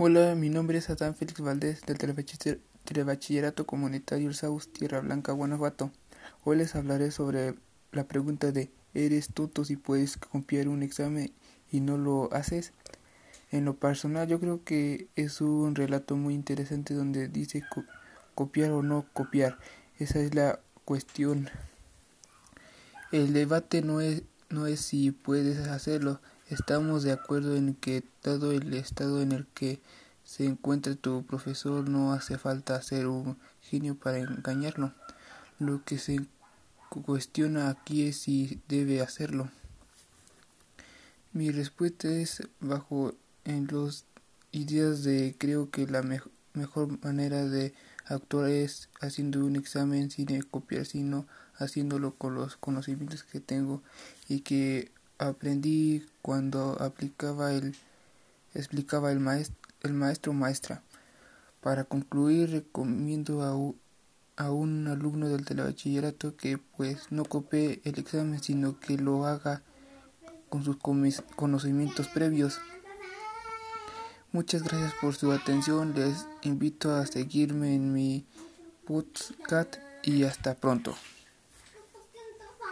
Hola, mi nombre es Adán Félix Valdés del Telebachillerato Comunitario El Saus, Tierra Blanca, Guanajuato. Hoy les hablaré sobre la pregunta de ¿eres tonto si puedes copiar un examen y no lo haces? En lo personal yo creo que es un relato muy interesante donde dice copiar o no copiar. Esa es la cuestión. El debate no es, no es si puedes hacerlo, Estamos de acuerdo en que dado el estado en el que se encuentra tu profesor no hace falta ser un genio para engañarlo. Lo que se cuestiona aquí es si debe hacerlo. Mi respuesta es bajo en los ideas de creo que la mejor manera de actuar es haciendo un examen sin copiar sino haciéndolo con los conocimientos que tengo y que aprendí cuando aplicaba el explicaba el maestro el maestro maestra. Para concluir recomiendo a, a un alumno del telebachillerato que pues no copie el examen sino que lo haga con sus conocimientos previos. Muchas gracias por su atención. Les invito a seguirme en mi podcast y hasta pronto